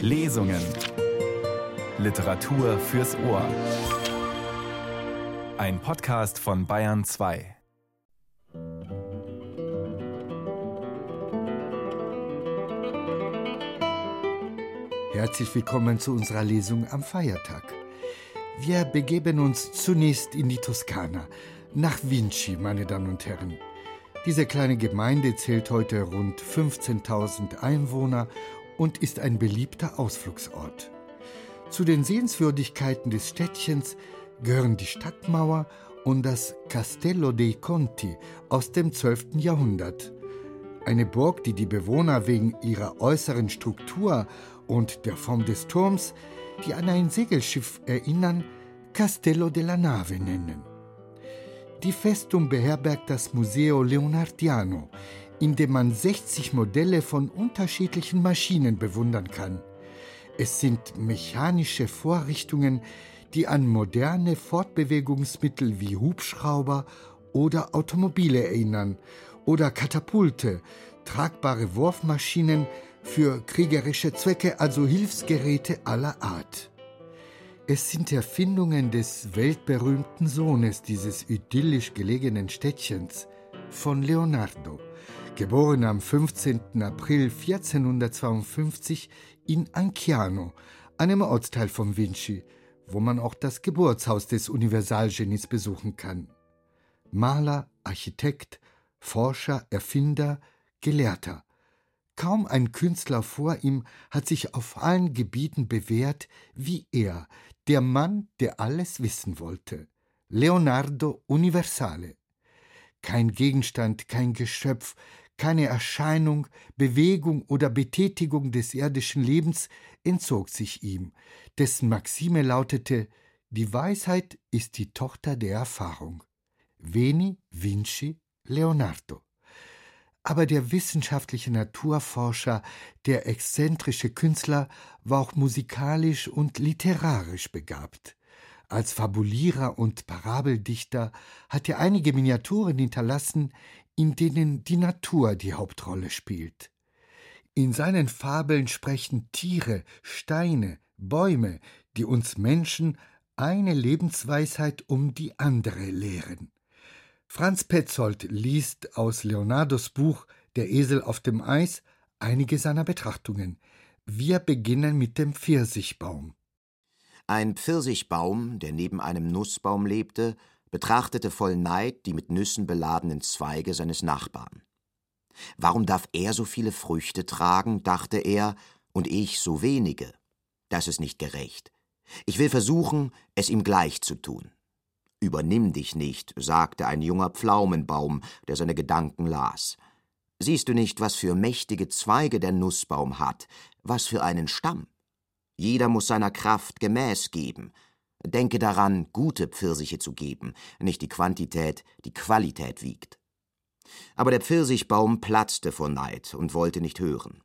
Lesungen. Literatur fürs Ohr. Ein Podcast von Bayern 2. Herzlich willkommen zu unserer Lesung am Feiertag. Wir begeben uns zunächst in die Toskana, nach Vinci, meine Damen und Herren. Diese kleine Gemeinde zählt heute rund 15.000 Einwohner und ist ein beliebter Ausflugsort. Zu den Sehenswürdigkeiten des Städtchens gehören die Stadtmauer und das Castello dei Conti aus dem 12. Jahrhundert. Eine Burg, die die Bewohner wegen ihrer äußeren Struktur und der Form des Turms, die an ein Segelschiff erinnern, Castello della Nave nennen. Die Festung beherbergt das Museo Leonardiano, in dem man 60 Modelle von unterschiedlichen Maschinen bewundern kann. Es sind mechanische Vorrichtungen, die an moderne Fortbewegungsmittel wie Hubschrauber oder Automobile erinnern oder Katapulte, tragbare Wurfmaschinen für kriegerische Zwecke, also Hilfsgeräte aller Art. Es sind Erfindungen des weltberühmten Sohnes dieses idyllisch gelegenen Städtchens, von Leonardo, geboren am 15. April 1452 in Anciano, einem Ortsteil von Vinci, wo man auch das Geburtshaus des Universalgenies besuchen kann. Maler, Architekt, Forscher, Erfinder, Gelehrter. Kaum ein Künstler vor ihm hat sich auf allen Gebieten bewährt wie er, der Mann, der alles wissen wollte. Leonardo Universale. Kein Gegenstand, kein Geschöpf, keine Erscheinung, Bewegung oder Betätigung des irdischen Lebens entzog sich ihm, dessen Maxime lautete Die Weisheit ist die Tochter der Erfahrung. Veni, Vinci, Leonardo. Aber der wissenschaftliche Naturforscher, der exzentrische Künstler war auch musikalisch und literarisch begabt. Als Fabulierer und Parabeldichter hat er einige Miniaturen hinterlassen, in denen die Natur die Hauptrolle spielt. In seinen Fabeln sprechen Tiere, Steine, Bäume, die uns Menschen eine Lebensweisheit um die andere lehren. Franz Petzold liest aus Leonardos Buch Der Esel auf dem Eis einige seiner Betrachtungen. Wir beginnen mit dem Pfirsichbaum. Ein Pfirsichbaum, der neben einem Nussbaum lebte, betrachtete voll Neid die mit Nüssen beladenen Zweige seines Nachbarn. Warum darf er so viele Früchte tragen, dachte er, und ich so wenige? Das ist nicht gerecht. Ich will versuchen, es ihm gleich zu tun. Übernimm dich nicht, sagte ein junger Pflaumenbaum, der seine Gedanken las. Siehst du nicht, was für mächtige Zweige der Nussbaum hat, was für einen Stamm? Jeder muss seiner Kraft gemäß geben. Denke daran, gute Pfirsiche zu geben, nicht die Quantität, die Qualität wiegt. Aber der Pfirsichbaum platzte vor Neid und wollte nicht hören.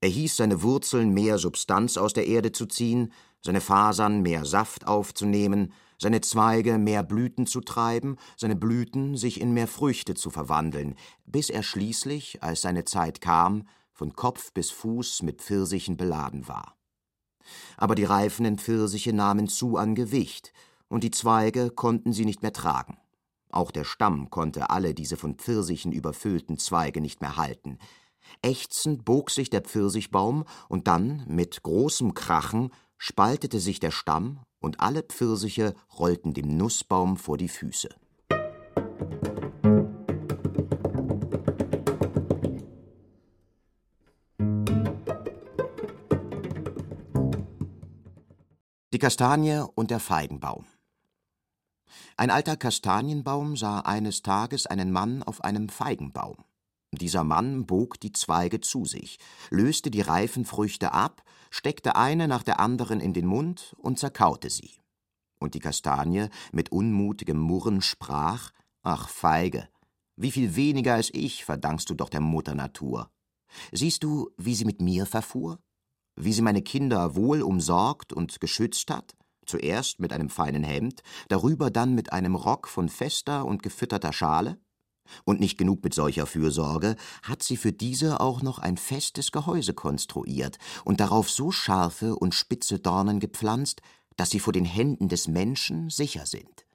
Er hieß seine Wurzeln mehr Substanz aus der Erde zu ziehen, seine Fasern mehr Saft aufzunehmen, seine Zweige mehr Blüten zu treiben, seine Blüten sich in mehr Früchte zu verwandeln, bis er schließlich, als seine Zeit kam, von Kopf bis Fuß mit Pfirsichen beladen war. Aber die reifenden Pfirsiche nahmen zu an Gewicht, und die Zweige konnten sie nicht mehr tragen. Auch der Stamm konnte alle diese von Pfirsichen überfüllten Zweige nicht mehr halten. Ächzend bog sich der Pfirsichbaum, und dann, mit großem Krachen, spaltete sich der Stamm und alle Pfirsiche rollten dem Nussbaum vor die Füße. Die Kastanie und der Feigenbaum Ein alter Kastanienbaum sah eines Tages einen Mann auf einem Feigenbaum. Dieser Mann bog die Zweige zu sich, löste die reifen Früchte ab, steckte eine nach der anderen in den Mund und zerkaute sie. Und die Kastanie mit unmutigem Murren sprach: Ach, Feige, wie viel weniger als ich verdankst du doch der Mutter Natur. Siehst du, wie sie mit mir verfuhr? Wie sie meine Kinder wohl umsorgt und geschützt hat? Zuerst mit einem feinen Hemd, darüber dann mit einem Rock von fester und gefütterter Schale? Und nicht genug mit solcher Fürsorge, hat sie für diese auch noch ein festes Gehäuse konstruiert und darauf so scharfe und spitze Dornen gepflanzt, dass sie vor den Händen des Menschen sicher sind.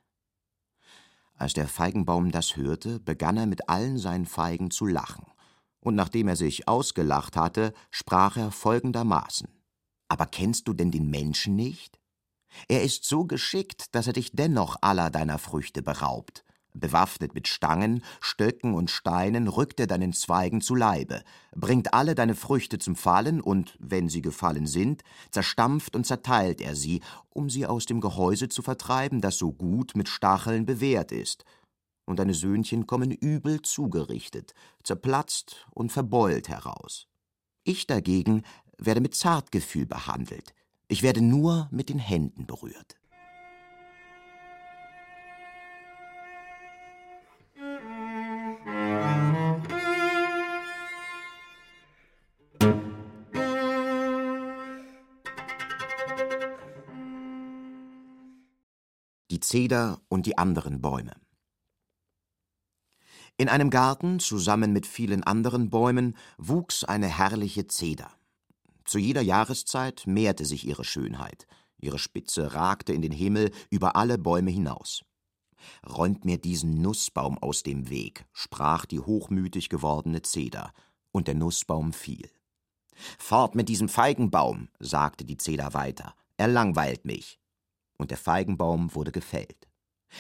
Als der Feigenbaum das hörte, begann er mit allen seinen Feigen zu lachen, und nachdem er sich ausgelacht hatte, sprach er folgendermaßen Aber kennst du denn den Menschen nicht? Er ist so geschickt, dass er dich dennoch aller deiner Früchte beraubt, Bewaffnet mit Stangen, Stöcken und Steinen rückt er deinen Zweigen zu Leibe, bringt alle deine Früchte zum Fallen und, wenn sie gefallen sind, zerstampft und zerteilt er sie, um sie aus dem Gehäuse zu vertreiben, das so gut mit Stacheln bewehrt ist. Und deine Söhnchen kommen übel zugerichtet, zerplatzt und verbeult heraus. Ich dagegen werde mit Zartgefühl behandelt, ich werde nur mit den Händen berührt. die Zeder und die anderen Bäume. In einem Garten, zusammen mit vielen anderen Bäumen, wuchs eine herrliche Zeder. Zu jeder Jahreszeit mehrte sich ihre Schönheit, ihre Spitze ragte in den Himmel über alle Bäume hinaus. Räumt mir diesen Nussbaum aus dem Weg, sprach die hochmütig gewordene Zeder, und der Nussbaum fiel. Fort mit diesem Feigenbaum, sagte die Zeder weiter, er langweilt mich und der Feigenbaum wurde gefällt.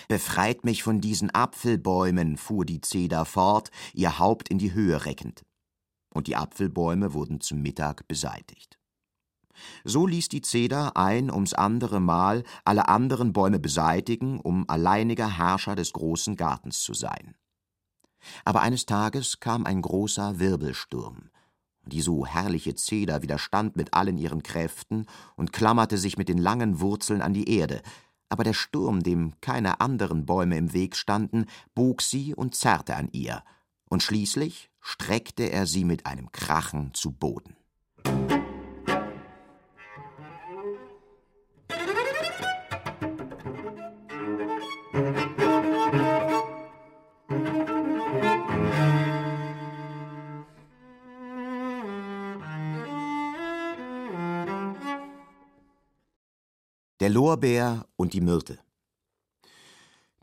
Befreit mich von diesen Apfelbäumen, fuhr die Zeder fort, ihr Haupt in die Höhe reckend. Und die Apfelbäume wurden zum Mittag beseitigt. So ließ die Zeder ein ums andere Mal alle anderen Bäume beseitigen, um alleiniger Herrscher des großen Gartens zu sein. Aber eines Tages kam ein großer Wirbelsturm, die so herrliche Zeder widerstand mit allen ihren Kräften und klammerte sich mit den langen Wurzeln an die Erde, aber der Sturm, dem keine anderen Bäume im Weg standen, bog sie und zerrte an ihr, und schließlich streckte er sie mit einem Krachen zu Boden. Der Lorbeer und die Myrte.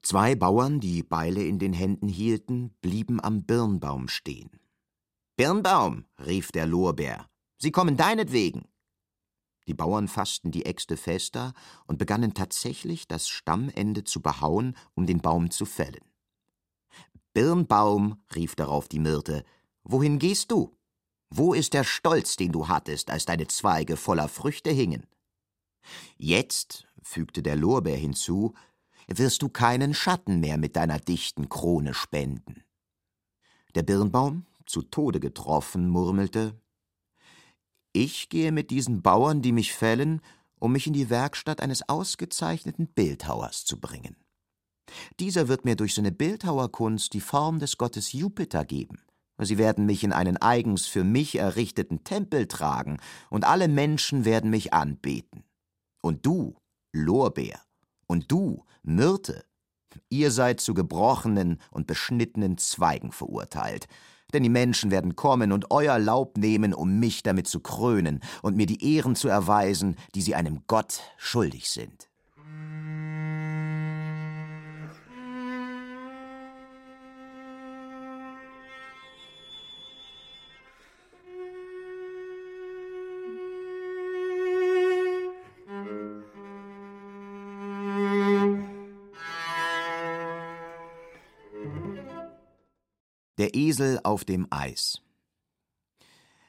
Zwei Bauern, die Beile in den Händen hielten, blieben am Birnbaum stehen. Birnbaum, rief der Lorbeer, sie kommen deinetwegen. Die Bauern fassten die Äxte fester und begannen tatsächlich, das Stammende zu behauen, um den Baum zu fällen. Birnbaum, rief darauf die Myrte, wohin gehst du? Wo ist der Stolz, den du hattest, als deine Zweige voller Früchte hingen? Jetzt, fügte der Lorbeer hinzu, wirst du keinen Schatten mehr mit deiner dichten Krone spenden. Der Birnbaum, zu Tode getroffen, murmelte Ich gehe mit diesen Bauern, die mich fällen, um mich in die Werkstatt eines ausgezeichneten Bildhauers zu bringen. Dieser wird mir durch seine Bildhauerkunst die Form des Gottes Jupiter geben. Sie werden mich in einen eigens für mich errichteten Tempel tragen, und alle Menschen werden mich anbeten. Und du, Lorbeer, und du, Myrte, ihr seid zu gebrochenen und beschnittenen Zweigen verurteilt, denn die Menschen werden kommen und euer Laub nehmen, um mich damit zu krönen und mir die Ehren zu erweisen, die sie einem Gott schuldig sind. Der Esel auf dem Eis.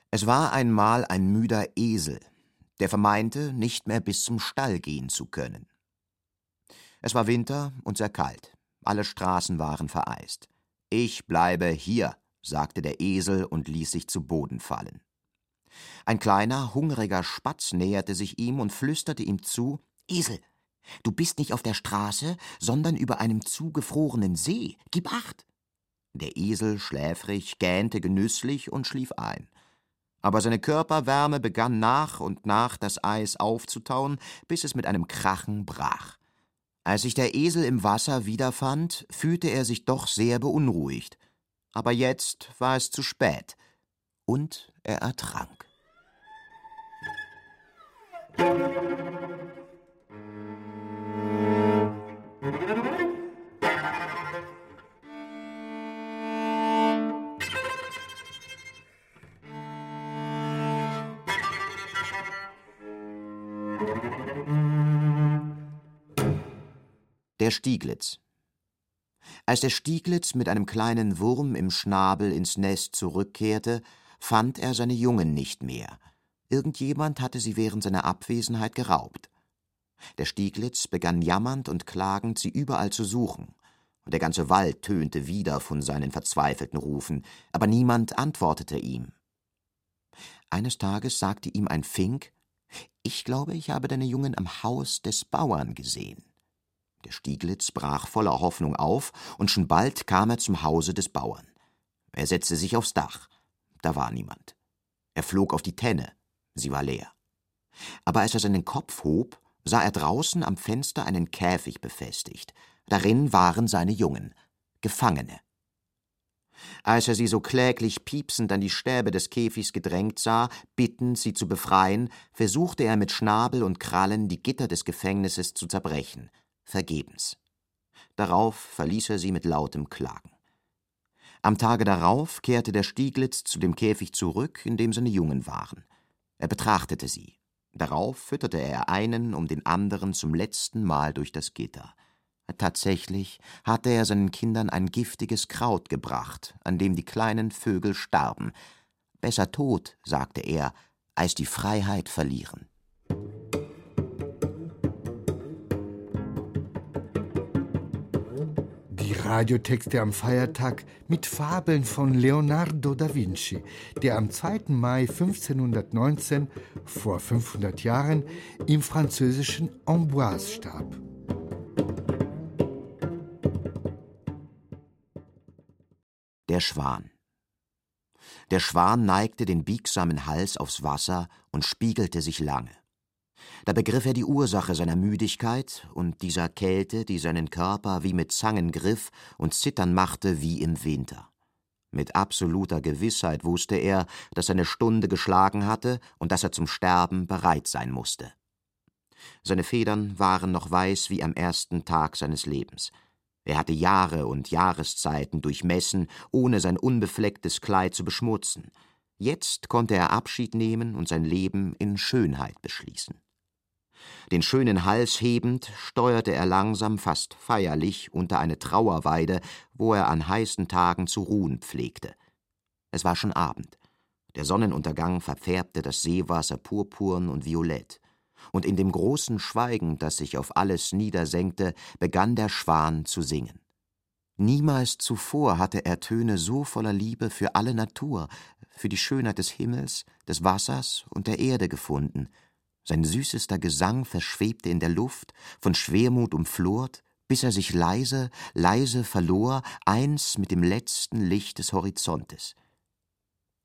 Es war einmal ein müder Esel, der vermeinte, nicht mehr bis zum Stall gehen zu können. Es war Winter und sehr kalt, alle Straßen waren vereist. Ich bleibe hier, sagte der Esel und ließ sich zu Boden fallen. Ein kleiner, hungriger Spatz näherte sich ihm und flüsterte ihm zu Esel, du bist nicht auf der Straße, sondern über einem zugefrorenen See. Gib acht. Der Esel, schläfrig, gähnte genüsslich und schlief ein. Aber seine Körperwärme begann nach und nach das Eis aufzutauen, bis es mit einem Krachen brach. Als sich der Esel im Wasser wiederfand, fühlte er sich doch sehr beunruhigt, aber jetzt war es zu spät, und er ertrank. Der Stieglitz Als der Stieglitz mit einem kleinen Wurm im Schnabel ins Nest zurückkehrte, fand er seine Jungen nicht mehr. Irgendjemand hatte sie während seiner Abwesenheit geraubt. Der Stieglitz begann jammernd und klagend, sie überall zu suchen, und der ganze Wald tönte wieder von seinen verzweifelten Rufen, aber niemand antwortete ihm. Eines Tages sagte ihm ein Fink Ich glaube, ich habe deine Jungen am Haus des Bauern gesehen. Der Stieglitz brach voller Hoffnung auf, und schon bald kam er zum Hause des Bauern. Er setzte sich aufs Dach. Da war niemand. Er flog auf die Tenne. Sie war leer. Aber als er seinen Kopf hob, sah er draußen am Fenster einen Käfig befestigt. Darin waren seine Jungen, Gefangene. Als er sie so kläglich piepsend an die Stäbe des Käfigs gedrängt sah, bittend, sie zu befreien, versuchte er mit Schnabel und Krallen die Gitter des Gefängnisses zu zerbrechen vergebens. Darauf verließ er sie mit lautem Klagen. Am Tage darauf kehrte der Stieglitz zu dem Käfig zurück, in dem seine Jungen waren. Er betrachtete sie. Darauf fütterte er einen um den anderen zum letzten Mal durch das Gitter. Tatsächlich hatte er seinen Kindern ein giftiges Kraut gebracht, an dem die kleinen Vögel starben. Besser tot, sagte er, als die Freiheit verlieren. Radiotexte am Feiertag mit Fabeln von Leonardo da Vinci, der am 2. Mai 1519, vor 500 Jahren, im französischen Amboise starb. Der Schwan Der Schwan neigte den biegsamen Hals aufs Wasser und spiegelte sich lange. Da begriff er die Ursache seiner Müdigkeit und dieser Kälte, die seinen Körper wie mit Zangen griff und zittern machte wie im Winter. Mit absoluter Gewissheit wusste er, dass seine Stunde geschlagen hatte und dass er zum Sterben bereit sein musste. Seine Federn waren noch weiß wie am ersten Tag seines Lebens. Er hatte Jahre und Jahreszeiten durchmessen, ohne sein unbeflecktes Kleid zu beschmutzen. Jetzt konnte er Abschied nehmen und sein Leben in Schönheit beschließen. Den schönen Hals hebend, steuerte er langsam, fast feierlich, unter eine Trauerweide, wo er an heißen Tagen zu ruhen pflegte. Es war schon Abend. Der Sonnenuntergang verfärbte das Seewasser purpurn und violett. Und in dem großen Schweigen, das sich auf alles niedersenkte, begann der Schwan zu singen. Niemals zuvor hatte er Töne so voller Liebe für alle Natur, für die Schönheit des Himmels, des Wassers und der Erde gefunden, sein süßester Gesang verschwebte in der Luft, von Schwermut umflort, bis er sich leise, leise verlor, eins mit dem letzten Licht des Horizontes.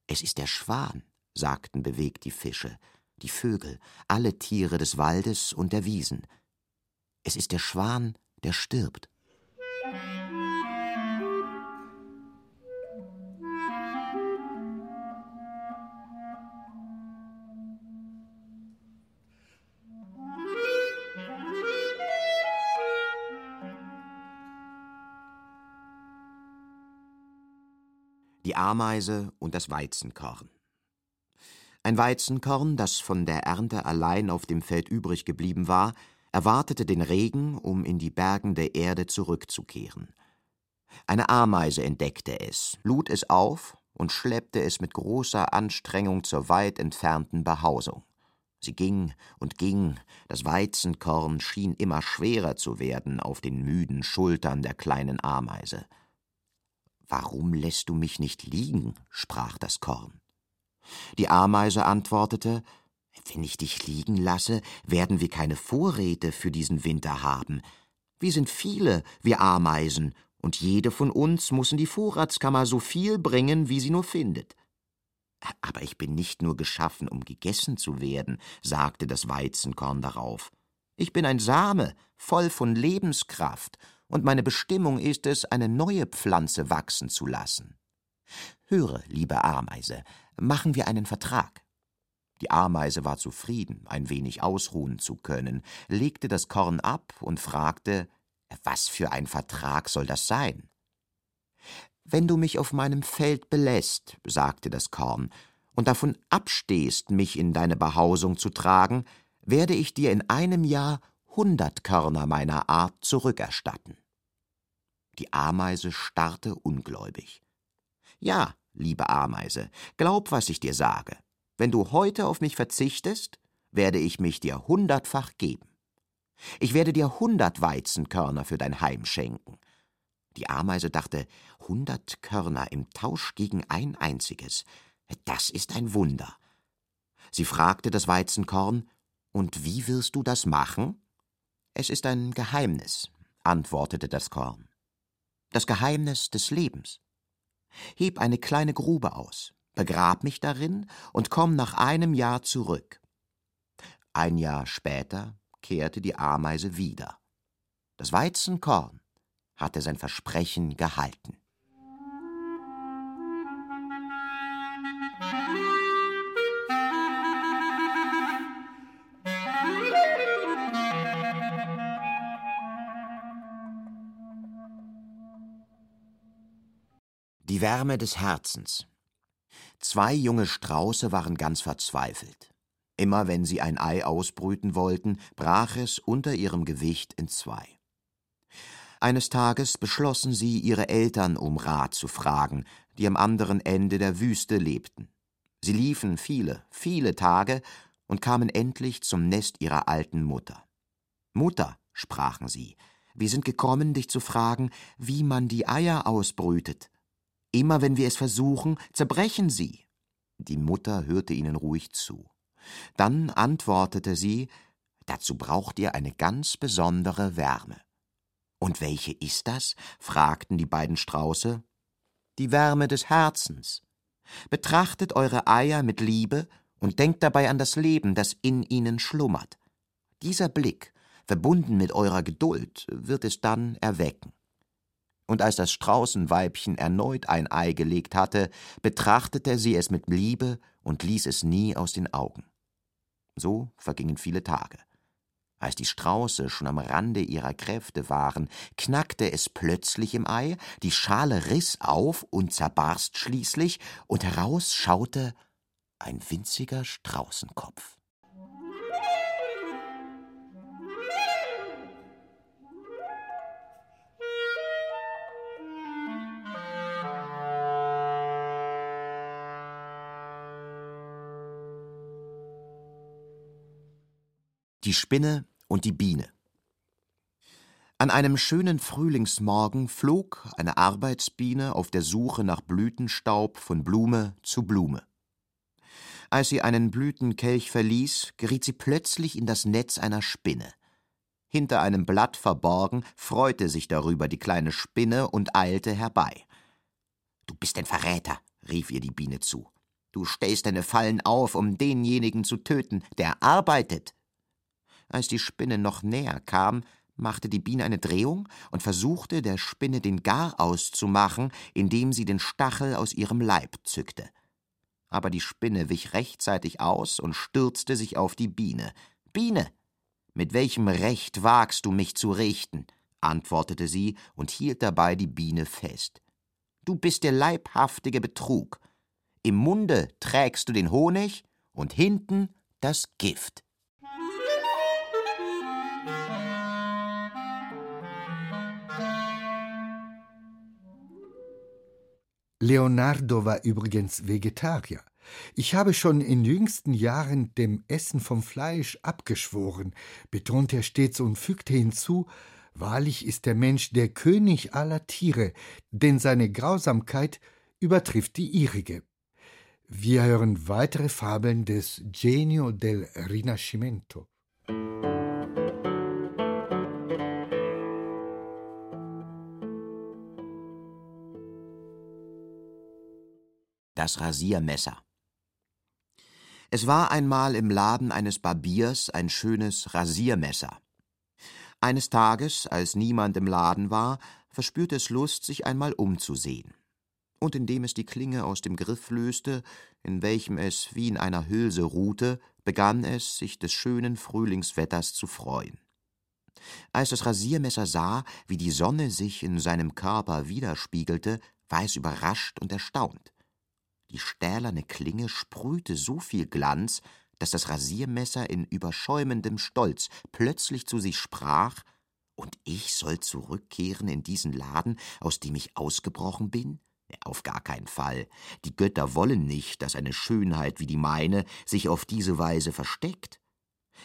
Es ist der Schwan, sagten bewegt die Fische, die Vögel, alle Tiere des Waldes und der Wiesen. Es ist der Schwan, der stirbt. Ameise und das Weizenkorn. Ein Weizenkorn, das von der Ernte allein auf dem Feld übrig geblieben war, erwartete den Regen, um in die bergende Erde zurückzukehren. Eine Ameise entdeckte es, lud es auf und schleppte es mit großer Anstrengung zur weit entfernten Behausung. Sie ging und ging, das Weizenkorn schien immer schwerer zu werden auf den müden Schultern der kleinen Ameise. Warum lässt du mich nicht liegen? sprach das Korn. Die Ameise antwortete Wenn ich dich liegen lasse, werden wir keine Vorräte für diesen Winter haben. Wir sind viele, wir Ameisen, und jede von uns muss in die Vorratskammer so viel bringen, wie sie nur findet. Aber ich bin nicht nur geschaffen, um gegessen zu werden, sagte das Weizenkorn darauf. Ich bin ein Same, voll von Lebenskraft, und meine Bestimmung ist es, eine neue Pflanze wachsen zu lassen. Höre, liebe Ameise, machen wir einen Vertrag. Die Ameise war zufrieden, ein wenig ausruhen zu können, legte das Korn ab und fragte, was für ein Vertrag soll das sein? Wenn du mich auf meinem Feld belässt, sagte das Korn, und davon abstehst, mich in deine Behausung zu tragen, werde ich dir in einem Jahr hundert Körner meiner Art zurückerstatten. Die Ameise starrte ungläubig. Ja, liebe Ameise, glaub, was ich dir sage. Wenn du heute auf mich verzichtest, werde ich mich dir hundertfach geben. Ich werde dir hundert Weizenkörner für dein Heim schenken. Die Ameise dachte, hundert Körner im Tausch gegen ein einziges. Das ist ein Wunder. Sie fragte das Weizenkorn, und wie wirst du das machen? Es ist ein Geheimnis, antwortete das Korn. Das Geheimnis des Lebens. Heb eine kleine Grube aus, begrab mich darin und komm nach einem Jahr zurück. Ein Jahr später kehrte die Ameise wieder. Das Weizenkorn hatte sein Versprechen gehalten. Die Wärme des Herzens. Zwei junge Strauße waren ganz verzweifelt. Immer wenn sie ein Ei ausbrüten wollten, brach es unter ihrem Gewicht in zwei. Eines Tages beschlossen sie, ihre Eltern um Rat zu fragen, die am anderen Ende der Wüste lebten. Sie liefen viele, viele Tage und kamen endlich zum Nest ihrer alten Mutter. Mutter, sprachen sie, wir sind gekommen, dich zu fragen, wie man die Eier ausbrütet. Immer wenn wir es versuchen, zerbrechen sie. Die Mutter hörte ihnen ruhig zu. Dann antwortete sie, dazu braucht ihr eine ganz besondere Wärme. Und welche ist das? fragten die beiden Strauße. Die Wärme des Herzens. Betrachtet eure Eier mit Liebe und denkt dabei an das Leben, das in ihnen schlummert. Dieser Blick, verbunden mit eurer Geduld, wird es dann erwecken und als das Straußenweibchen erneut ein Ei gelegt hatte, betrachtete sie es mit Liebe und ließ es nie aus den Augen. So vergingen viele Tage. Als die Strauße schon am Rande ihrer Kräfte waren, knackte es plötzlich im Ei, die Schale riss auf und zerbarst schließlich, und heraus schaute ein winziger Straußenkopf. Die Spinne und die Biene. An einem schönen Frühlingsmorgen flog eine Arbeitsbiene auf der Suche nach Blütenstaub von Blume zu Blume. Als sie einen Blütenkelch verließ, geriet sie plötzlich in das Netz einer Spinne. Hinter einem Blatt verborgen, freute sich darüber die kleine Spinne und eilte herbei. Du bist ein Verräter, rief ihr die Biene zu. Du stellst deine Fallen auf, um denjenigen zu töten, der arbeitet. Als die Spinne noch näher kam, machte die Biene eine Drehung und versuchte, der Spinne den Garaus zu machen, indem sie den Stachel aus ihrem Leib zückte. Aber die Spinne wich rechtzeitig aus und stürzte sich auf die Biene. Biene, mit welchem Recht wagst du mich zu richten? antwortete sie und hielt dabei die Biene fest. Du bist der leibhaftige Betrug. Im Munde trägst du den Honig und hinten das Gift. Leonardo war übrigens Vegetarier. Ich habe schon in jüngsten Jahren dem Essen vom Fleisch abgeschworen, betonte er stets und fügte hinzu, wahrlich ist der Mensch der König aller Tiere, denn seine Grausamkeit übertrifft die ihrige. Wir hören weitere Fabeln des Genio del Rinascimento. Das Rasiermesser. Es war einmal im Laden eines Barbiers ein schönes Rasiermesser. Eines Tages, als niemand im Laden war, verspürte es Lust, sich einmal umzusehen. und indem es die Klinge aus dem Griff löste, in welchem es wie in einer Hülse ruhte, begann es, sich des schönen Frühlingswetters zu freuen. Als das Rasiermesser sah, wie die Sonne sich in seinem Körper widerspiegelte, war es überrascht und erstaunt. Die stählerne Klinge sprühte so viel Glanz, dass das Rasiermesser in überschäumendem Stolz plötzlich zu sich sprach Und ich soll zurückkehren in diesen Laden, aus dem ich ausgebrochen bin? Auf gar keinen Fall. Die Götter wollen nicht, dass eine Schönheit wie die meine sich auf diese Weise versteckt.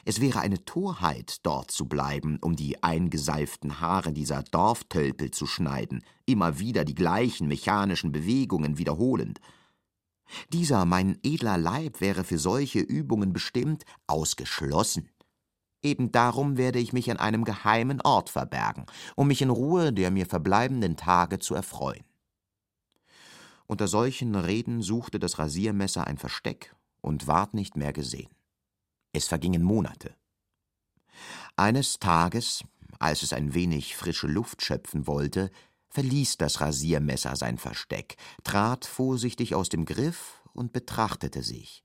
Es wäre eine Torheit, dort zu bleiben, um die eingeseiften Haare dieser Dorftölpel zu schneiden, immer wieder die gleichen mechanischen Bewegungen wiederholend. Dieser mein edler Leib wäre für solche Übungen bestimmt, ausgeschlossen. Eben darum werde ich mich an einem geheimen Ort verbergen, um mich in Ruhe der mir verbleibenden Tage zu erfreuen. Unter solchen Reden suchte das Rasiermesser ein Versteck und ward nicht mehr gesehen. Es vergingen Monate. Eines Tages, als es ein wenig frische Luft schöpfen wollte, verließ das Rasiermesser sein Versteck, trat vorsichtig aus dem Griff und betrachtete sich.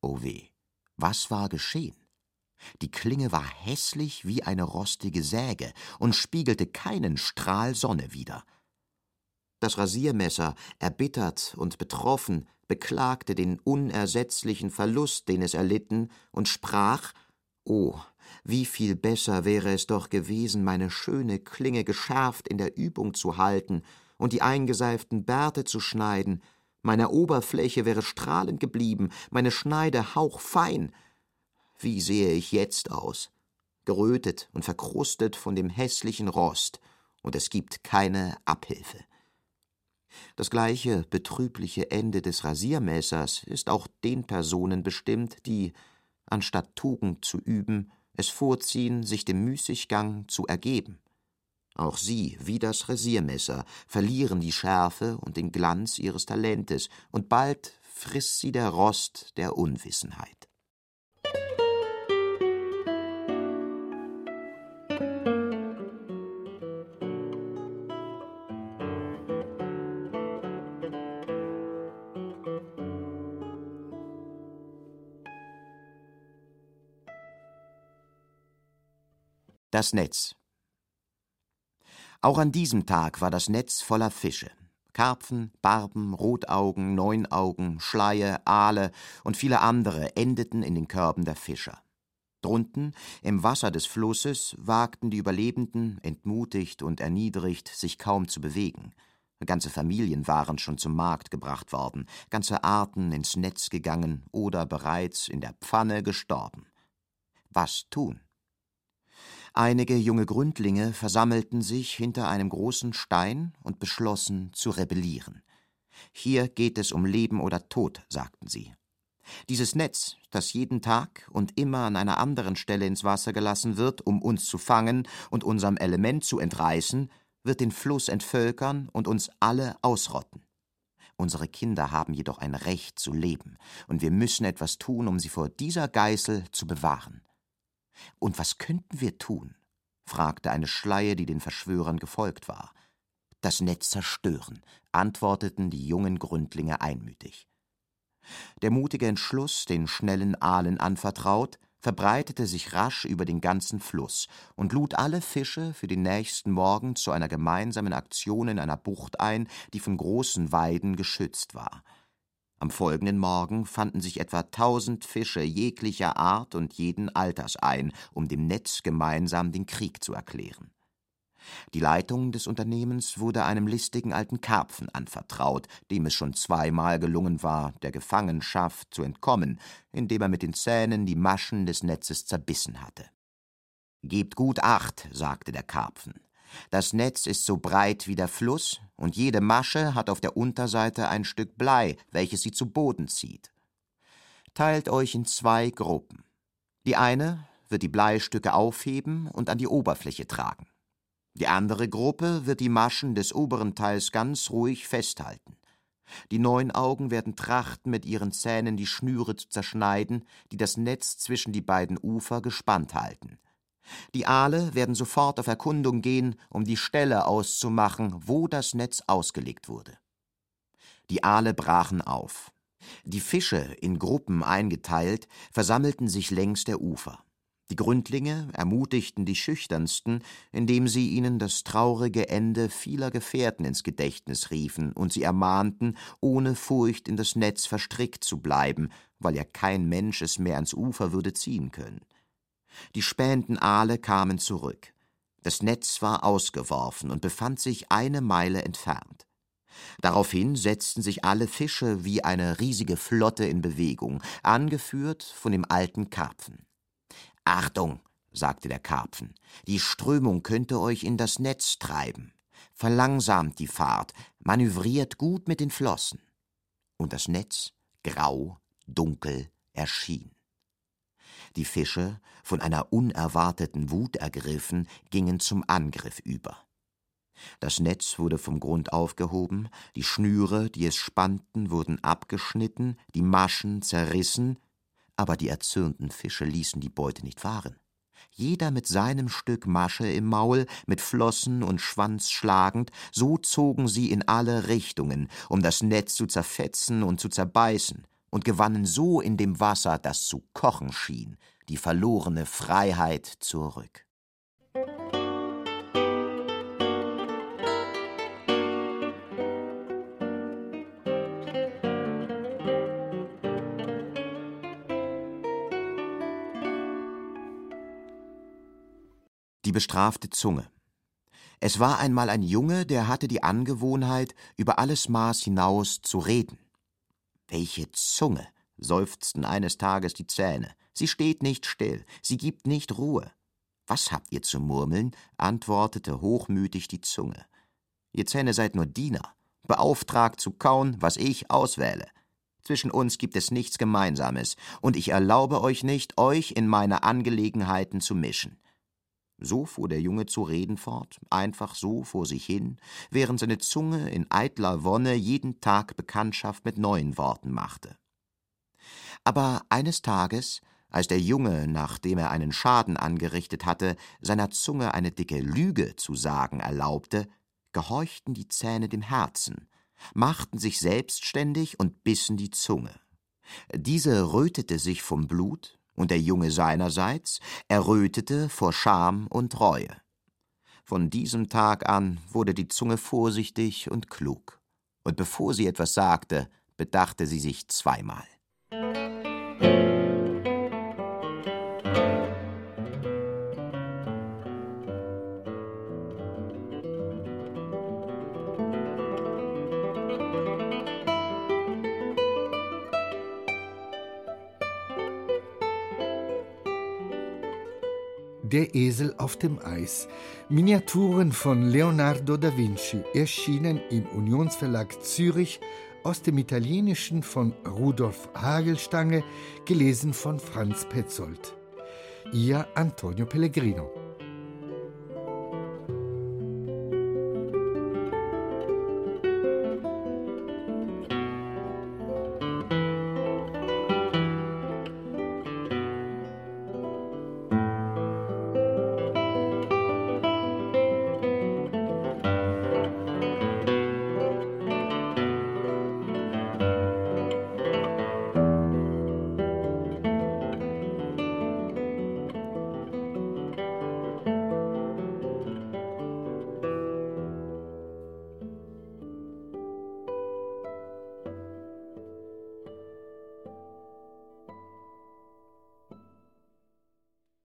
O weh, was war geschehen? Die Klinge war hässlich wie eine rostige Säge und spiegelte keinen Strahl Sonne wider. Das Rasiermesser, erbittert und betroffen, beklagte den unersetzlichen Verlust, den es erlitten, und sprach Oh, wie viel besser wäre es doch gewesen, meine schöne Klinge geschärft in der Übung zu halten und die eingeseiften Bärte zu schneiden, meine Oberfläche wäre strahlend geblieben, meine Schneide hauchfein. Wie sehe ich jetzt aus? Gerötet und verkrustet von dem hässlichen Rost, und es gibt keine Abhilfe. Das gleiche betrübliche Ende des Rasiermessers ist auch den Personen bestimmt, die, anstatt Tugend zu üben, es vorziehen, sich dem Müßiggang zu ergeben. Auch sie, wie das Rasiermesser, verlieren die Schärfe und den Glanz ihres Talentes, und bald frisst sie der Rost der Unwissenheit. Das Netz. Auch an diesem Tag war das Netz voller Fische. Karpfen, Barben, Rotaugen, Neunaugen, Schleie, Aale und viele andere endeten in den Körben der Fischer. Drunten, im Wasser des Flusses, wagten die Überlebenden, entmutigt und erniedrigt, sich kaum zu bewegen. Ganze Familien waren schon zum Markt gebracht worden, ganze Arten ins Netz gegangen oder bereits in der Pfanne gestorben. Was tun? Einige junge Gründlinge versammelten sich hinter einem großen Stein und beschlossen zu rebellieren. Hier geht es um Leben oder Tod, sagten sie. Dieses Netz, das jeden Tag und immer an einer anderen Stelle ins Wasser gelassen wird, um uns zu fangen und unserem Element zu entreißen, wird den Fluss entvölkern und uns alle ausrotten. Unsere Kinder haben jedoch ein Recht zu leben, und wir müssen etwas tun, um sie vor dieser Geißel zu bewahren. Und was könnten wir tun? fragte eine Schleie, die den Verschwörern gefolgt war. Das Netz zerstören, antworteten die jungen Gründlinge einmütig. Der mutige Entschluss, den schnellen Aalen anvertraut, verbreitete sich rasch über den ganzen Fluss und lud alle Fische für den nächsten Morgen zu einer gemeinsamen Aktion in einer Bucht ein, die von großen Weiden geschützt war. Am folgenden Morgen fanden sich etwa tausend Fische jeglicher Art und jeden Alters ein, um dem Netz gemeinsam den Krieg zu erklären. Die Leitung des Unternehmens wurde einem listigen alten Karpfen anvertraut, dem es schon zweimal gelungen war, der Gefangenschaft zu entkommen, indem er mit den Zähnen die Maschen des Netzes zerbissen hatte. Gebt gut Acht, sagte der Karpfen. Das Netz ist so breit wie der Fluss, und jede Masche hat auf der Unterseite ein Stück Blei, welches sie zu Boden zieht. Teilt euch in zwei Gruppen. Die eine wird die Bleistücke aufheben und an die Oberfläche tragen. Die andere Gruppe wird die Maschen des oberen Teils ganz ruhig festhalten. Die neun Augen werden trachten, mit ihren Zähnen die Schnüre zu zerschneiden, die das Netz zwischen die beiden Ufer gespannt halten. Die Aale werden sofort auf Erkundung gehen, um die Stelle auszumachen, wo das Netz ausgelegt wurde. Die Aale brachen auf. Die Fische, in Gruppen eingeteilt, versammelten sich längs der Ufer. Die Gründlinge ermutigten die Schüchternsten, indem sie ihnen das traurige Ende vieler Gefährten ins Gedächtnis riefen und sie ermahnten, ohne Furcht in das Netz verstrickt zu bleiben, weil ja kein Mensch es mehr ans Ufer würde ziehen können. Die spähenden Aale kamen zurück. Das Netz war ausgeworfen und befand sich eine Meile entfernt. Daraufhin setzten sich alle Fische wie eine riesige Flotte in Bewegung, angeführt von dem alten Karpfen. Achtung, sagte der Karpfen, die Strömung könnte euch in das Netz treiben. Verlangsamt die Fahrt, manövriert gut mit den Flossen. Und das Netz, grau, dunkel, erschien. Die Fische, von einer unerwarteten Wut ergriffen, gingen zum Angriff über. Das Netz wurde vom Grund aufgehoben, die Schnüre, die es spannten, wurden abgeschnitten, die Maschen zerrissen, aber die erzürnten Fische ließen die Beute nicht fahren. Jeder mit seinem Stück Masche im Maul, mit Flossen und Schwanz schlagend, so zogen sie in alle Richtungen, um das Netz zu zerfetzen und zu zerbeißen, und gewannen so in dem Wasser, das zu kochen schien, die verlorene Freiheit zurück. Die bestrafte Zunge. Es war einmal ein Junge, der hatte die Angewohnheit, über alles Maß hinaus zu reden. Welche Zunge, seufzten eines Tages die Zähne. Sie steht nicht still, sie gibt nicht Ruhe. Was habt ihr zu murmeln? antwortete hochmütig die Zunge. Ihr Zähne seid nur Diener, beauftragt zu kauen, was ich auswähle. Zwischen uns gibt es nichts Gemeinsames, und ich erlaube euch nicht, euch in meine Angelegenheiten zu mischen. So fuhr der Junge zu reden fort, einfach so vor sich hin, während seine Zunge in eitler Wonne jeden Tag Bekanntschaft mit neuen Worten machte. Aber eines Tages, als der Junge, nachdem er einen Schaden angerichtet hatte, seiner Zunge eine dicke Lüge zu sagen erlaubte, gehorchten die Zähne dem Herzen, machten sich selbstständig und bissen die Zunge. Diese rötete sich vom Blut, und der Junge seinerseits errötete vor Scham und Reue. Von diesem Tag an wurde die Zunge vorsichtig und klug, und bevor sie etwas sagte, bedachte sie sich zweimal. Der Esel auf dem Eis. Miniaturen von Leonardo da Vinci, erschienen im Unionsverlag Zürich aus dem Italienischen von Rudolf Hagelstange, gelesen von Franz Petzold. Ihr Antonio Pellegrino.